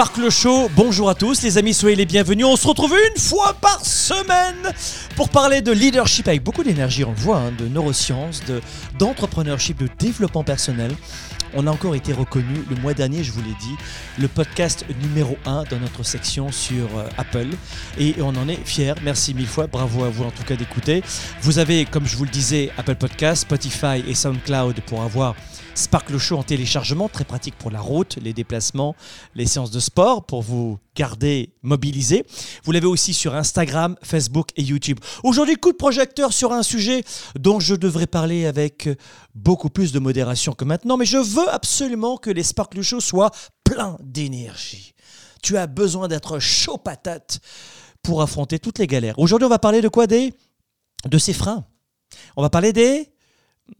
Sparkle Show, bonjour à tous les amis, soyez les bienvenus. On se retrouve une fois par semaine pour parler de leadership avec beaucoup d'énergie, on le voit, hein, de neurosciences, de, d'entrepreneurship, de développement personnel. On a encore été reconnu le mois dernier, je vous l'ai dit, le podcast numéro 1 dans notre section sur euh, Apple. Et on en est fiers. Merci mille fois. Bravo à vous en tout cas d'écouter. Vous avez, comme je vous le disais, Apple Podcast, Spotify et SoundCloud pour avoir Sparkle Show en téléchargement, très pratique pour la route, les déplacements, les séances de sport, pour vous garder mobilisé. Vous l'avez aussi sur Instagram, Facebook et YouTube. Aujourd'hui, coup de projecteur sur un sujet dont je devrais parler avec beaucoup plus de modération que maintenant, mais je veux absolument que les Sparkle Show soient pleins d'énergie. Tu as besoin d'être chaud patate pour affronter toutes les galères. Aujourd'hui, on va parler de quoi? Des de ces freins. On va parler des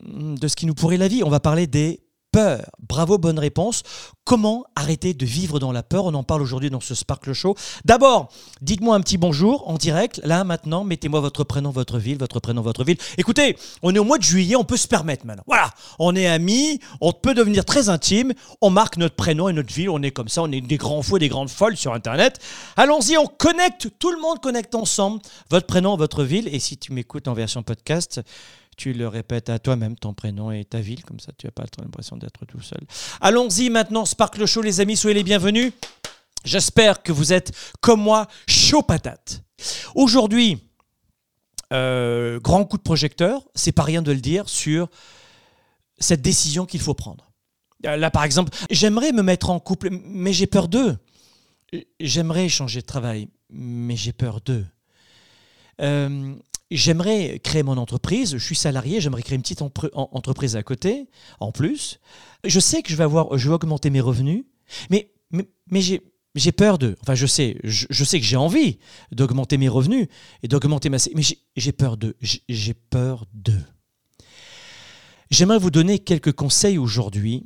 de ce qui nous pourrait la vie. On va parler des peurs. Bravo, bonne réponse. Comment arrêter de vivre dans la peur? On en parle aujourd'hui dans ce Sparkle Show. D'abord, dites-moi un petit bonjour en direct. Là, maintenant, mettez-moi votre prénom, votre ville, votre prénom, votre ville. Écoutez, on est au mois de juillet, on peut se permettre maintenant. Voilà, on est amis, on peut devenir très intime. On marque notre prénom et notre ville. On est comme ça, on est des grands fous, des grandes folles sur Internet. Allons-y, on connecte. Tout le monde connecte ensemble votre prénom, votre ville. Et si tu m'écoutes en version podcast, tu le répètes à toi-même, ton prénom et ta ville, comme ça tu n'as pas l'impression d'être tout seul. Allons-y maintenant, Sparkle Show, les amis, soyez les bienvenus. J'espère que vous êtes, comme moi, chaud patate. Aujourd'hui, euh, grand coup de projecteur, c'est pas rien de le dire, sur cette décision qu'il faut prendre. Euh, là, par exemple, j'aimerais me mettre en couple, mais j'ai peur d'eux. J'aimerais changer de travail, mais j'ai peur d'eux. Euh, j'aimerais créer mon entreprise, je suis salarié, j'aimerais créer une petite entreprise à côté, en plus. Je sais que je vais, avoir, je vais augmenter mes revenus, mais, mais, mais j'ai peur de. Enfin, je sais, je, sais que j'ai envie d'augmenter mes revenus et d'augmenter ma. Mais j'ai peur de. J'ai peur de. J'aimerais vous donner quelques conseils aujourd'hui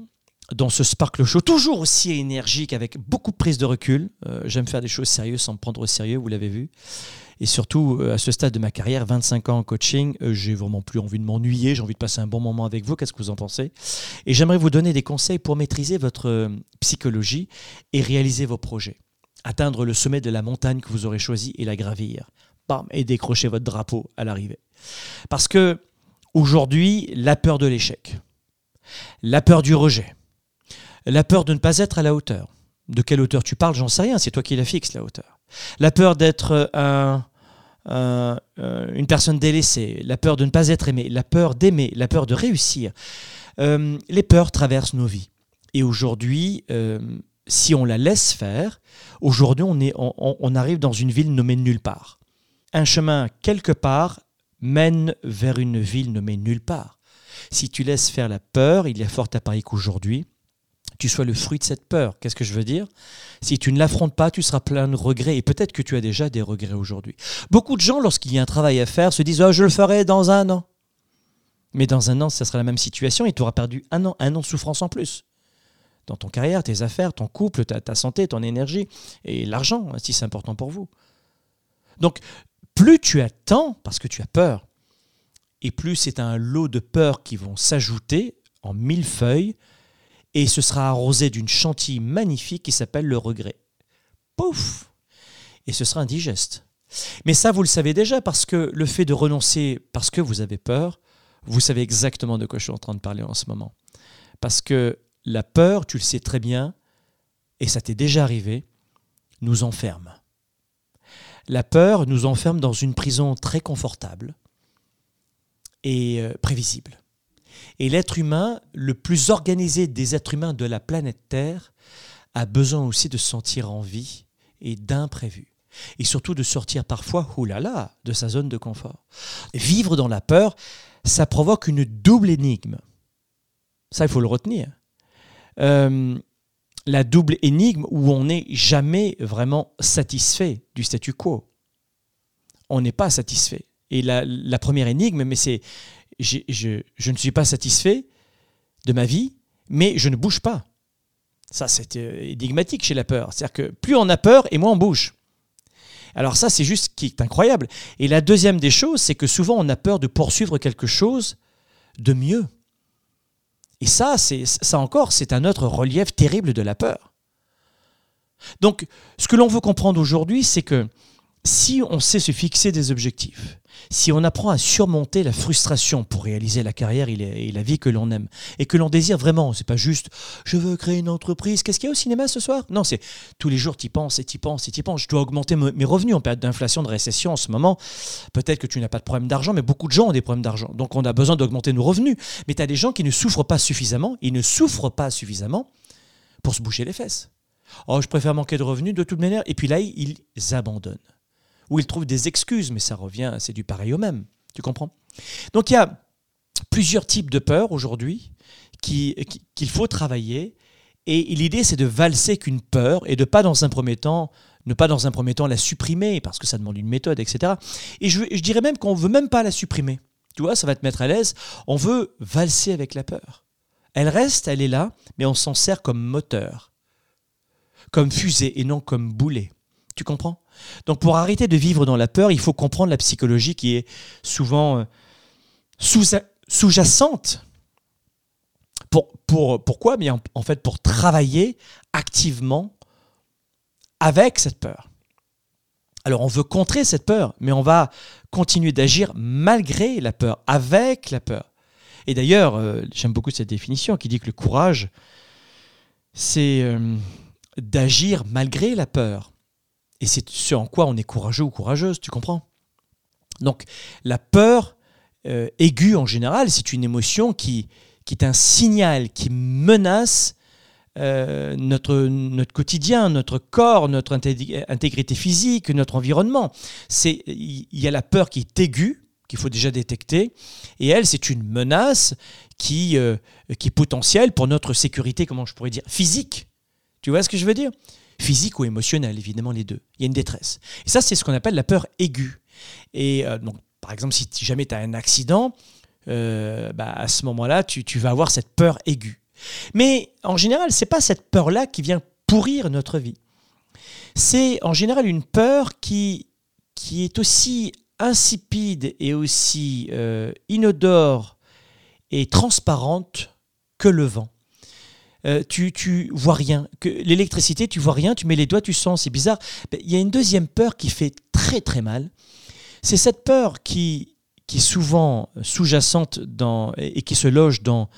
dans ce Sparkle Show, toujours aussi énergique, avec beaucoup de prise de recul. Euh, j'aime faire des choses sérieuses sans me prendre au sérieux, vous l'avez vu. Et surtout, euh, à ce stade de ma carrière, 25 ans en coaching, euh, j'ai vraiment plus envie de m'ennuyer, j'ai envie de passer un bon moment avec vous. Qu'est-ce que vous en pensez? Et j'aimerais vous donner des conseils pour maîtriser votre euh, psychologie et réaliser vos projets. Atteindre le sommet de la montagne que vous aurez choisi et la gravir. Et décrocher votre drapeau à l'arrivée. Parce que aujourd'hui, la peur de l'échec, la peur du rejet, la peur de ne pas être à la hauteur. De quelle hauteur tu parles, j'en sais rien, c'est toi qui la fixes, la hauteur la peur d'être euh, une personne délaissée, la peur de ne pas être aimé, la peur d'aimer, la peur de réussir. Euh, les peurs traversent nos vies. Et aujourd'hui, euh, si on la laisse faire, aujourd'hui on, on, on arrive dans une ville nommée nulle part. Un chemin quelque part mène vers une ville nommée nulle part. Si tu laisses faire la peur, il y a fort à parier qu'aujourd'hui, tu sois le fruit de cette peur. Qu'est-ce que je veux dire? Si tu ne l'affrontes pas, tu seras plein de regrets et peut-être que tu as déjà des regrets aujourd'hui. Beaucoup de gens, lorsqu'il y a un travail à faire, se disent oh, je le ferai dans un an. Mais dans un an, ça sera la même situation et tu auras perdu un an, un an de souffrance en plus. Dans ton carrière, tes affaires, ton couple, ta, ta santé, ton énergie et l'argent, si c'est important pour vous. Donc, plus tu attends parce que tu as peur, et plus c'est un lot de peurs qui vont s'ajouter en mille feuilles et ce sera arrosé d'une chantilly magnifique qui s'appelle le regret. Pouf Et ce sera indigeste. Mais ça, vous le savez déjà, parce que le fait de renoncer parce que vous avez peur, vous savez exactement de quoi je suis en train de parler en ce moment. Parce que la peur, tu le sais très bien, et ça t'est déjà arrivé, nous enferme. La peur nous enferme dans une prison très confortable et euh, prévisible. Et l'être humain, le plus organisé des êtres humains de la planète Terre, a besoin aussi de se sentir en vie et d'imprévu. et surtout de sortir parfois, oulala, de sa zone de confort. Vivre dans la peur, ça provoque une double énigme. Ça, il faut le retenir. Euh, la double énigme où on n'est jamais vraiment satisfait du statu quo. On n'est pas satisfait. Et la, première énigme, mais c'est je, ne suis pas satisfait de ma vie, mais je ne bouge pas. Ça, c'est euh, énigmatique chez la peur. C'est-à-dire que plus on a peur et moins on bouge. Alors ça, c'est juste qui est incroyable. Et la deuxième des choses, c'est que souvent on a peur de poursuivre quelque chose de mieux. Et ça, c'est ça encore, c'est un autre relief terrible de la peur. Donc, ce que l'on veut comprendre aujourd'hui, c'est que si on sait se fixer des objectifs, si on apprend à surmonter la frustration pour réaliser la carrière et la vie que l'on aime et que l'on désire vraiment, c'est pas juste je veux créer une entreprise, qu'est-ce qu'il y a au cinéma ce soir? Non, c'est tous les jours tu penses et tu penses et tu penses. Je dois augmenter mes revenus en période d'inflation, de récession en ce moment. Peut-être que tu n'as pas de problème d'argent, mais beaucoup de gens ont des problèmes d'argent. Donc on a besoin d'augmenter nos revenus. Mais tu as des gens qui ne souffrent pas suffisamment, ils ne souffrent pas suffisamment pour se boucher les fesses. Oh, je préfère manquer de revenus de toute manière. Et puis là, ils abandonnent où ils trouvent des excuses, mais ça revient, c'est du pareil au même. Tu comprends? Donc il y a plusieurs types de peurs aujourd'hui qu'il faut travailler. Et l'idée, c'est de valser qu'une peur et de pas dans un premier temps ne pas dans un premier temps la supprimer parce que ça demande une méthode, etc. Et je, je dirais même qu'on veut même pas la supprimer. Tu vois, ça va te mettre à l'aise. On veut valser avec la peur. Elle reste, elle est là, mais on s'en sert comme moteur, comme fusée et non comme boulet. Tu comprends? Donc pour arrêter de vivre dans la peur, il faut comprendre la psychologie qui est souvent euh, sous-jacente. Pour, pour, pourquoi? En fait, pour travailler activement avec cette peur. Alors on veut contrer cette peur, mais on va continuer d'agir malgré la peur, avec la peur. Et d'ailleurs, euh, j'aime beaucoup cette définition qui dit que le courage, c'est euh, d'agir malgré la peur. Et c'est ce en quoi on est courageux ou courageuse, tu comprends? Donc la peur euh, aiguë en général, c'est une émotion qui, qui est un signal qui menace euh, notre, notre quotidien, notre corps, notre intégrité physique, notre environnement. Il y a la peur qui est aiguë, qu'il faut déjà détecter, et elle, c'est une menace qui, euh, qui est potentielle pour notre sécurité, comment je pourrais dire, physique. Tu vois ce que je veux dire? Physique ou émotionnelle, évidemment les deux. Il y a une détresse. Et ça, c'est ce qu'on appelle la peur aiguë. Et euh, donc, par exemple, si jamais tu as un accident, euh, bah, à ce moment-là, tu, vas avoir cette peur aiguë. Mais en général, c'est pas cette peur-là qui vient pourrir notre vie. C'est en général une peur qui, qui est aussi insipide et aussi euh, inodore et transparente que le vent. Euh, tu, tu vois rien. Que l'électricité, tu vois rien, tu mets les doigts, tu sens, c'est bizarre. Ben, il y a une deuxième peur qui fait très très mal. C'est cette peur qui, qui est souvent sous-jacente dans, et qui se loge dans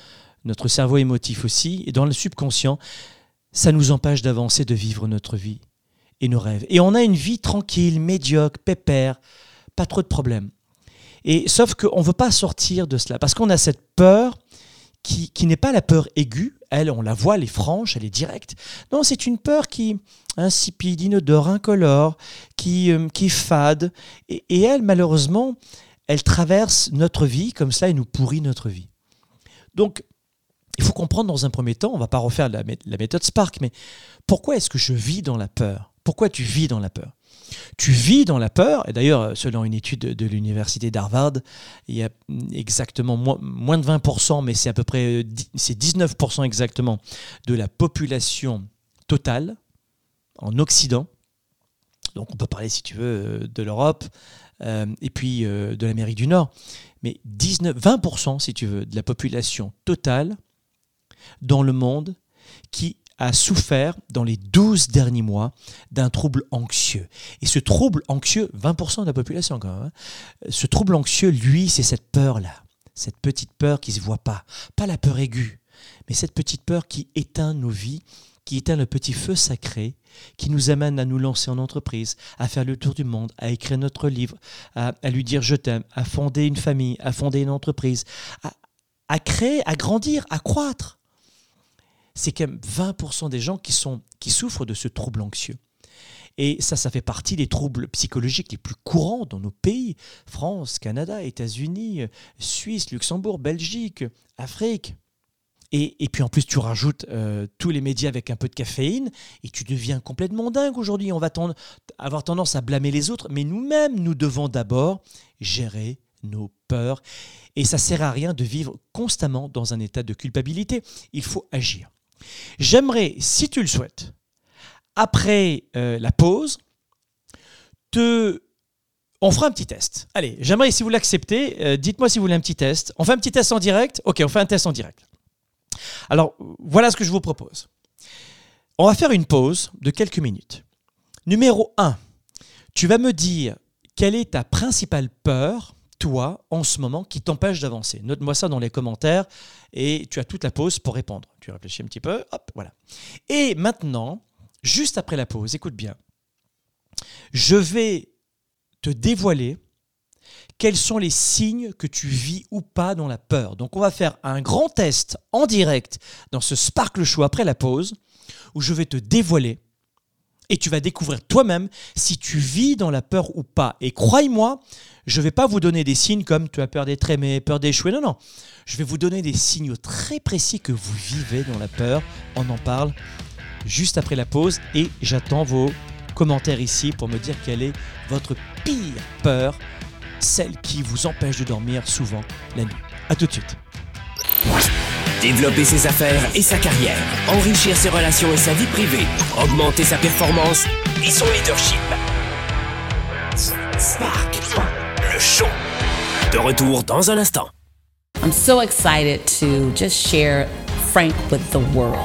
notre cerveau émotif aussi, et dans le subconscient. Ça nous empêche d'avancer, de vivre notre vie et nos rêves. Et on a une vie tranquille, médiocre, pépère, pas trop de problèmes. Et sauf qu'on ne veut pas sortir de cela, parce qu'on a cette peur qui, n'est pas la peur aiguë, elle, on la voit, elle est franche, elle est directe. Non, c'est une peur qui insipide, inodore, incolore, qui, euh, qui fade. Et, elle, malheureusement, elle traverse notre vie comme cela et nous pourrit notre vie. Donc, il faut comprendre dans un premier temps, on ne va pas refaire la méthode Spark, mais pourquoi est-ce que je vis dans la peur? Pourquoi tu vis dans la peur? Tu vis dans la peur, et d'ailleurs, selon une étude de l'université d'Harvard, il y a exactement moins, de 20%, mais c'est à peu près c'est 19% exactement de la population totale en Occident. Donc on peut parler, si tu veux, de l'Europe euh, et puis euh, de l'Amérique du Nord. Mais 19, 20%, si tu veux, de la population totale dans le monde qui a souffert dans les 12 derniers mois d'un trouble anxieux. Et ce trouble anxieux, 20% de la population quand même, hein, ce trouble anxieux, lui, c'est cette peur-là, cette petite peur qui ne se voit pas, pas la peur aiguë, mais cette petite peur qui éteint nos vies, qui éteint le petit feu sacré, qui nous amène à nous lancer en entreprise, à faire le tour du monde, à écrire notre livre, à, lui dire je t'aime, à fonder une famille, à fonder une entreprise, à, à créer, à grandir, à croître c'est quand même 20% des gens qui, sont, qui souffrent de ce trouble anxieux. Et ça, ça fait partie des troubles psychologiques les plus courants dans nos pays. France, Canada, États-Unis, Suisse, Luxembourg, Belgique, Afrique. Et, puis en plus, tu rajoutes euh, tous les médias avec un peu de caféine et tu deviens complètement dingue aujourd'hui. On va avoir tendance à blâmer les autres, mais nous-mêmes, nous devons d'abord gérer nos peurs. Et ça sert à rien de vivre constamment dans un état de culpabilité. Il faut agir. J'aimerais, si tu le souhaites, après euh, la pause, te... On fera un petit test. Allez, j'aimerais, si vous l'acceptez, euh, dites-moi si vous voulez un petit test. On fait un petit test en direct? Ok, on fait un test en direct. Alors, voilà ce que je vous propose. On va faire une pause de quelques minutes. Numéro 1, tu vas me dire quelle est ta principale peur toi, en ce moment, qui t'empêche d'avancer Note-moi ça dans les commentaires et tu as toute la pause pour répondre. Tu réfléchis un petit peu, hop, voilà. Et maintenant, juste après la pause, écoute bien, je vais te dévoiler quels sont les signes que tu vis ou pas dans la peur. Donc on va faire un grand test en direct dans ce Sparkle Show après la pause, où je vais te dévoiler et tu vas découvrir toi-même si tu vis dans la peur ou pas. Et croyez-moi, je ne vais pas vous donner des signes comme tu as peur d'être aimé, peur d'échouer. Non, non. Je vais vous donner des signaux très précis que vous vivez dans la peur. On en parle juste après la pause et j'attends vos commentaires ici pour me dire quelle est votre pire peur, celle qui vous empêche de dormir souvent la nuit. A tout de suite. Développer ses affaires et sa carrière, enrichir ses relations et sa vie privée, augmenter sa performance et son leadership. Spark, le show. De retour dans un instant. I'm so excited to just share Frank with the world.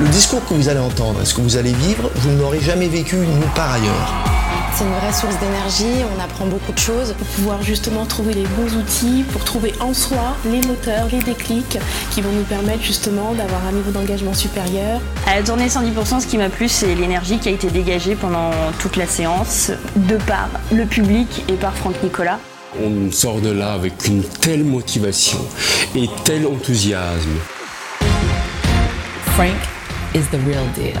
Le discours que vous allez entendre et ce que vous allez vivre, vous ne l'aurez jamais vécu nulle part ailleurs. C'est une vraie source d'énergie, on apprend beaucoup de choses. Pour pouvoir justement trouver les bons outils, pour trouver en soi les moteurs, les déclics qui vont nous permettre justement d'avoir un niveau d'engagement supérieur. À la tournée 110%, ce qui m'a plu, c'est l'énergie qui a été dégagée pendant toute la séance, de par le public et par Franck Nicolas. On sort de là avec une telle motivation et tel enthousiasme. Frank is the real deal.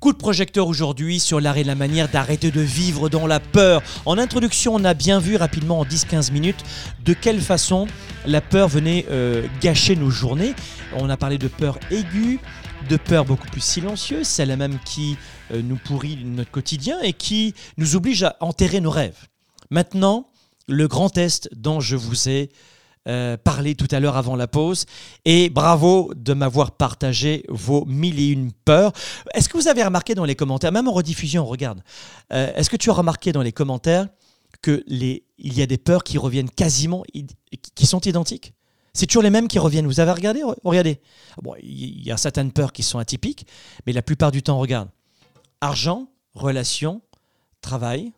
Coup de projecteur aujourd'hui sur l'arrêt de la manière d'arrêter de vivre dans la peur. En introduction, on a bien vu rapidement en 10-15 minutes de quelle façon la peur venait euh, gâcher nos journées. On a parlé de peur aiguë, de peur beaucoup plus silencieuse, celle même qui euh, nous pourrit notre quotidien et qui nous oblige à enterrer nos rêves. Maintenant, le grand test dont je vous ai euh, parlé tout à l'heure avant la pause. Et bravo de m'avoir partagé vos mille et une peurs. Est-ce que vous avez remarqué dans les commentaires, même en rediffusion, regarde, euh, est-ce que tu as remarqué dans les commentaires que les, il y a des peurs qui reviennent quasiment, qui sont identiques? C'est toujours les mêmes qui reviennent. Vous avez regardé Regardez. Bon, il y a certaines peurs qui sont atypiques, mais la plupart du temps, regarde. Argent, relations, travail,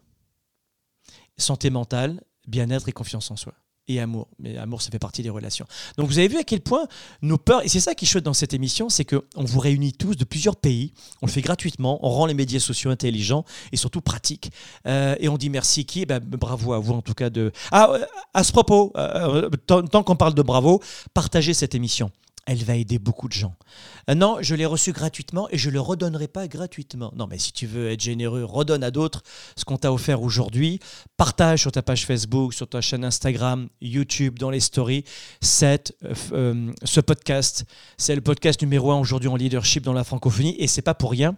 santé mentale, bien-être et confiance en soi. Et amour. Mais amour, ça fait partie des relations. Donc vous avez vu à quel point nos peurs, et c'est ça qui est chouette dans cette émission, c'est qu'on vous réunit tous de plusieurs pays, on le fait gratuitement, on rend les médias sociaux intelligents et surtout pratiques. Euh, et on dit merci qui? Ben, Bravo à vous en tout cas de... Ah, euh, à ce propos, euh, tant qu'on parle de bravo, partagez cette émission elle va aider beaucoup de gens. Euh, non, je l'ai reçu gratuitement et je ne le redonnerai pas gratuitement. Non, mais si tu veux être généreux, redonne à d'autres ce qu'on t'a offert aujourd'hui. Partage sur ta page Facebook, sur ta chaîne Instagram, YouTube, dans les stories. Cette, euh, euh, ce podcast, c'est le podcast numéro un aujourd'hui en leadership dans la francophonie et c'est pas pour rien.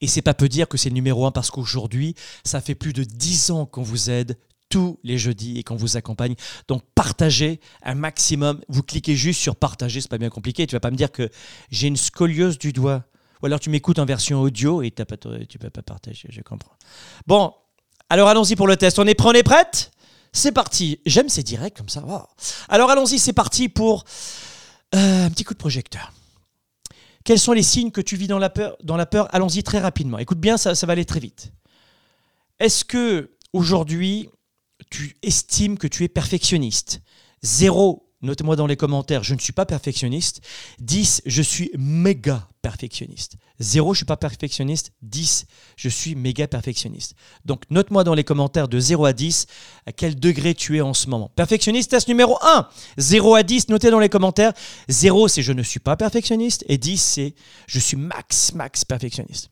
Et c'est pas peu dire que c'est le numéro un parce qu'aujourd'hui, ça fait plus de dix ans qu'on vous aide tous les jeudis et qu'on vous accompagne. Donc partagez un maximum. Vous cliquez juste sur partager, c'est pas bien compliqué. Tu vas pas me dire que j'ai une scoliose du doigt. Ou alors tu m'écoutes en version audio et tu ne peux pas partager, je comprends. Bon, alors allons-y pour le test. On est prêt, on est prête C'est parti. J'aime ces directs comme ça. Alors allons-y, c'est parti pour euh, un petit coup de projecteur. Quels sont les signes que tu vis dans la peur, peur? Allons-y très rapidement. Écoute bien, ça, ça va aller très vite. Est-ce que aujourd'hui, tu estimes que tu es perfectionniste. Zéro, notez-moi dans les commentaires, je ne suis pas perfectionniste. 10, je suis méga perfectionniste. Zéro, je ne suis pas perfectionniste. 10, je suis méga perfectionniste. Donc note-moi dans les commentaires de 0 à 10 à quel degré tu es en ce moment. Perfectionniste, test numéro 1. 0 à 10, notez dans les commentaires. 0, c'est je ne suis pas perfectionniste. Et 10, c'est je suis max, max perfectionniste.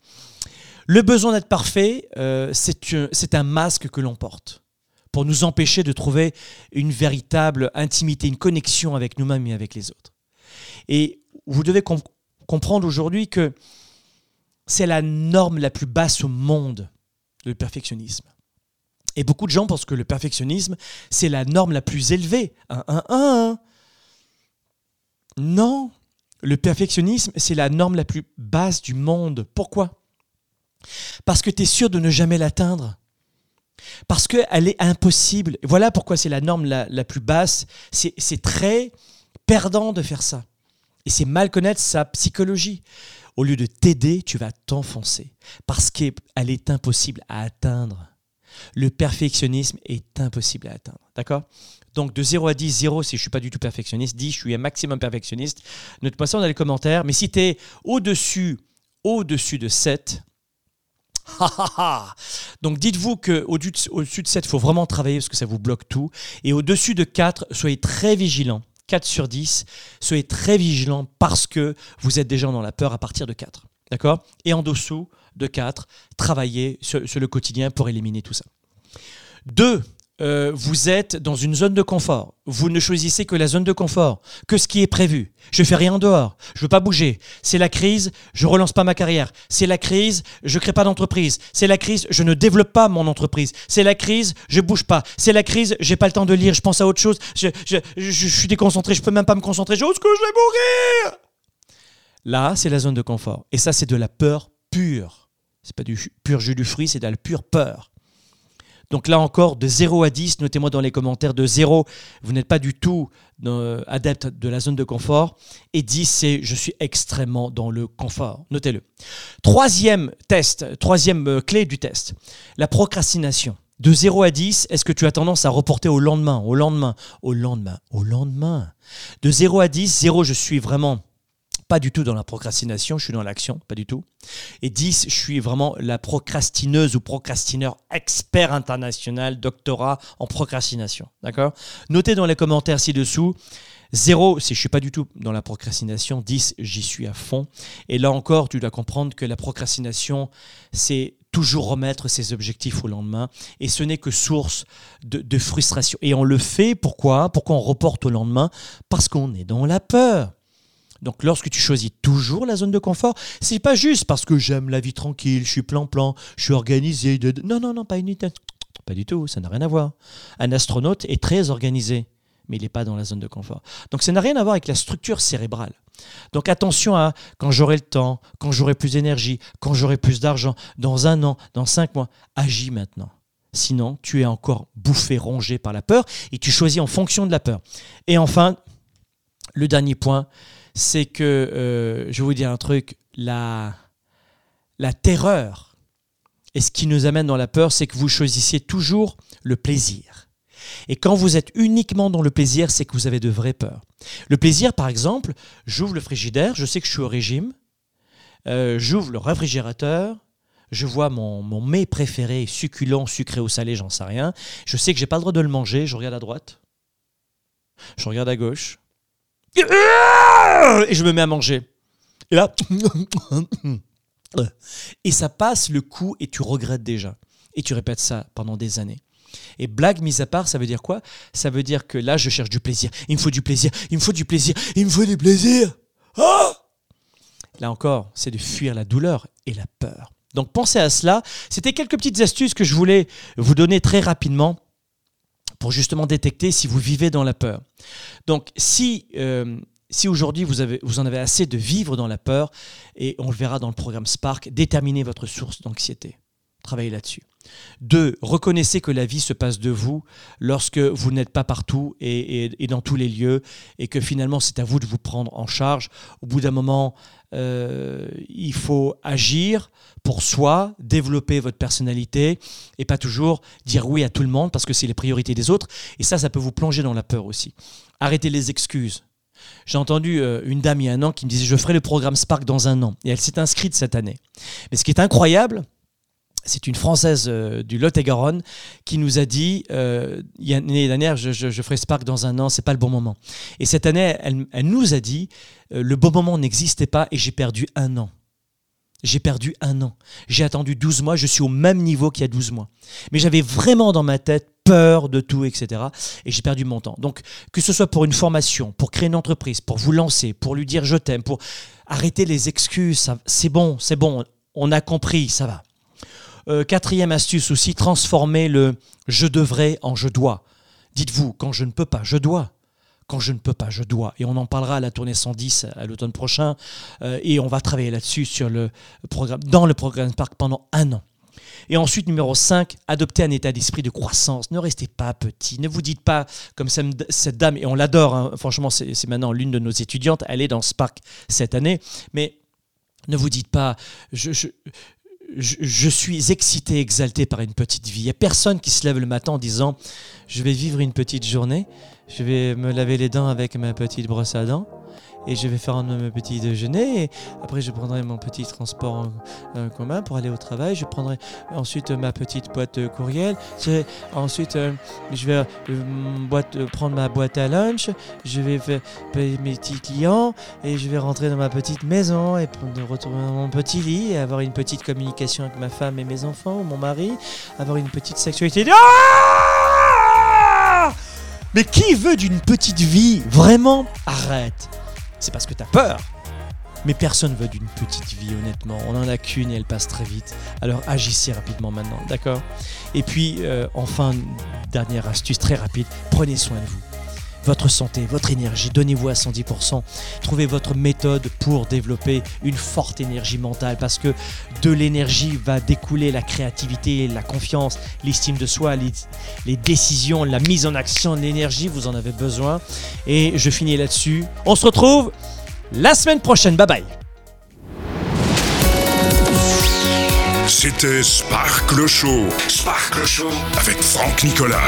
Le besoin d'être parfait, euh, c'est un masque que l'on porte pour nous empêcher de trouver une véritable intimité, une connexion avec nous-mêmes et avec les autres. Et vous devez comprendre aujourd'hui que c'est la norme la plus basse au monde, le perfectionnisme. Et beaucoup de gens pensent que le perfectionnisme, c'est la norme la plus élevée. Non, le perfectionnisme, c'est la norme la plus basse du monde. Pourquoi? Parce que tu es sûr de ne jamais l'atteindre. Parce qu'elle est impossible. Voilà pourquoi c'est la norme la, plus basse. C'est très perdant de faire ça. Et c'est mal connaître sa psychologie. Au lieu de t'aider, tu vas t'enfoncer. Parce qu'elle est impossible à atteindre. Le perfectionnisme est impossible à atteindre. D'accord? Donc de 0 à 10, 0 si je suis pas du tout perfectionniste, 10 je suis un maximum perfectionniste. Note-moi ça dans les commentaires. Mais si tu es au-dessus, au-dessus de 7, Donc dites-vous qu'au-dessus de 7, il faut vraiment travailler parce que ça vous bloque tout. Et au-dessus de 4, soyez très vigilants. 4 sur 10, soyez très vigilants parce que vous êtes déjà dans la peur à partir de 4. D'accord? Et en dessous de 4, travaillez sur, sur le quotidien pour éliminer tout ça. 2. Euh, vous êtes dans une zone de confort. Vous ne choisissez que la zone de confort, que ce qui est prévu. Je fais rien dehors. Je veux pas bouger. C'est la crise. Je relance pas ma carrière. C'est la crise. Je crée pas d'entreprise. C'est la crise. Je ne développe pas mon entreprise. C'est la crise. Je bouge pas. C'est la crise. J'ai pas le temps de lire. Je pense à autre chose. Je, suis déconcentré. Je peux même pas me concentrer. J'ose que je vais mourir. Là, c'est la zone de confort. Et ça, c'est de la peur pure. C'est pas du pur jus du fruit. C'est de la pure peur. Donc là encore, de 0 à 10, notez-moi dans les commentaires, de 0, vous n'êtes pas du tout euh, adepte de la zone de confort, et 10, c'est je suis extrêmement dans le confort. Notez-le. Troisième test, troisième euh, clé du test, la procrastination. De 0 à 10, est-ce que tu as tendance à reporter au lendemain, au lendemain, au lendemain, au lendemain De 0 à 10, 0, je suis vraiment pas du tout dans la procrastination, je suis dans l'action, pas du tout. Et 10, je suis vraiment la procrastineuse ou procrastineur expert international, doctorat en procrastination. D'accord? Notez dans les commentaires ci-dessous. 0, si je suis pas du tout dans la procrastination. 10, j'y suis à fond. Et là encore, tu dois comprendre que la procrastination, c'est toujours remettre ses objectifs au lendemain. Et ce n'est que source de frustration. Et on le fait, pourquoi? Pourquoi on reporte au lendemain? Parce qu'on est dans la peur. Donc lorsque tu choisis toujours la zone de confort, c'est pas juste parce que j'aime la vie tranquille, je suis plan-plan, je suis organisé. Non, non, non, pas une Pas du tout, ça n'a rien à voir. Un astronaute est très organisé, mais il n'est pas dans la zone de confort. Donc ça n'a rien à voir avec la structure cérébrale. Donc attention à quand j'aurai le temps, quand j'aurai plus d'énergie, quand j'aurai plus d'argent, dans un an, dans cinq mois, agis maintenant. Sinon, tu es encore bouffé, rongé par la peur et tu choisis en fonction de la peur. Et enfin, le dernier point, c'est que, euh, je vais vous dire un truc, la, la terreur et ce qui nous amène dans la peur, c'est que vous choisissiez toujours le plaisir. Et quand vous êtes uniquement dans le plaisir, c'est que vous avez de vraies peurs. Le plaisir, par exemple, j'ouvre le frigidaire, je sais que je suis au régime, euh, j'ouvre le réfrigérateur, je vois mon, mon mets préféré, succulent, sucré ou salé, j'en sais rien. Je sais que j'ai pas le droit de le manger, je regarde à droite, je regarde à gauche, et je me mets à manger. Et là, et ça passe le coup et tu regrettes déjà. Et tu répètes ça pendant des années. Et blague mise à part, ça veut dire quoi? Ça veut dire que là, je cherche du plaisir. Il me faut du plaisir. Il me faut du plaisir. Il me faut du plaisir. Ah là encore, c'est de fuir la douleur et la peur. Donc pensez à cela. C'était quelques petites astuces que je voulais vous donner très rapidement pour justement détecter si vous vivez dans la peur. Donc si, euh, si aujourd'hui vous, vous en avez assez de vivre dans la peur, et on le verra dans le programme Spark, déterminez votre source d'anxiété. Travaillez là-dessus. Deux, reconnaissez que la vie se passe de vous lorsque vous n'êtes pas partout et, dans tous les lieux et que finalement c'est à vous de vous prendre en charge. Au bout d'un moment, euh, il faut agir pour soi, développer votre personnalité et pas toujours dire oui à tout le monde parce que c'est les priorités des autres. Et ça, ça peut vous plonger dans la peur aussi. Arrêtez les excuses. J'ai entendu euh, une dame il y a un an qui me disait je ferai le programme Spark dans un an et elle s'est inscrite cette année. Mais ce qui est incroyable, c'est une Française euh, du Lot-et-Garonne qui nous a dit euh, l'année dernière, je, je- je ferai Spark dans un an, c'est pas le bon moment. Et cette année, elle, nous a dit euh, le bon moment n'existait pas et j'ai perdu un an. J'ai perdu un an. J'ai attendu 12 mois, je suis au même niveau qu'il y a 12 mois. Mais j'avais vraiment dans ma tête peur de tout, etc. Et j'ai perdu mon temps. Donc, que ce soit pour une formation, pour créer une entreprise, pour vous lancer, pour lui dire je t'aime, pour arrêter les excuses, c'est bon, c'est bon, on a compris, ça va. Euh, quatrième astuce aussi, transformer le je devrais en je dois. Dites-vous, quand je ne peux pas, je dois. Quand je ne peux pas, je dois. Et on en parlera à la tournée 110 à l'automne prochain. Euh, et on va travailler là-dessus sur le programme, dans le programme Spark pendant un an. Et ensuite, numéro 5, adoptez un état d'esprit de croissance. Ne restez pas petit. Ne vous dites pas, comme cette dame, et on l'adore, hein, franchement, c'est maintenant l'une de nos étudiantes, elle est dans Spark cette année, mais ne vous dites pas, je, je, suis excité, exalté par une petite vie. Il n'y a personne qui se lève le matin en disant Je vais vivre une petite journée, je vais me laver les dents avec ma petite brosse à dents. Et je vais faire un mon petit déjeuner. Et après, je prendrai mon petit transport en, en commun pour aller au travail. Je prendrai ensuite ma petite boîte de courriel. Ensuite, euh, je vais euh, euh, prendre ma boîte à lunch. Je vais payer mes petits clients. Et je vais rentrer dans ma petite maison et retourner dans mon petit lit et avoir une petite communication avec ma femme et mes enfants, mon mari. Avoir une petite sexualité. Ah Mais qui veut d'une petite vie? Vraiment Arrête. C'est parce que t'as peur. Mais personne veut d'une petite vie, honnêtement. On en a qu'une et elle passe très vite. Alors agissez rapidement maintenant, d'accord? Et puis, euh, enfin, dernière astuce très rapide, prenez soin de vous. Votre santé, votre énergie, donnez-vous à 110%. Trouvez votre méthode pour développer une forte énergie mentale parce que de l'énergie va découler la créativité, la confiance, l'estime de soi, les, décisions, la mise en action, l'énergie, vous en avez besoin. Et je finis là-dessus. On se retrouve la semaine prochaine. Bye bye. C'était Spark le Show. Spark le Show avec Franck Nicolas.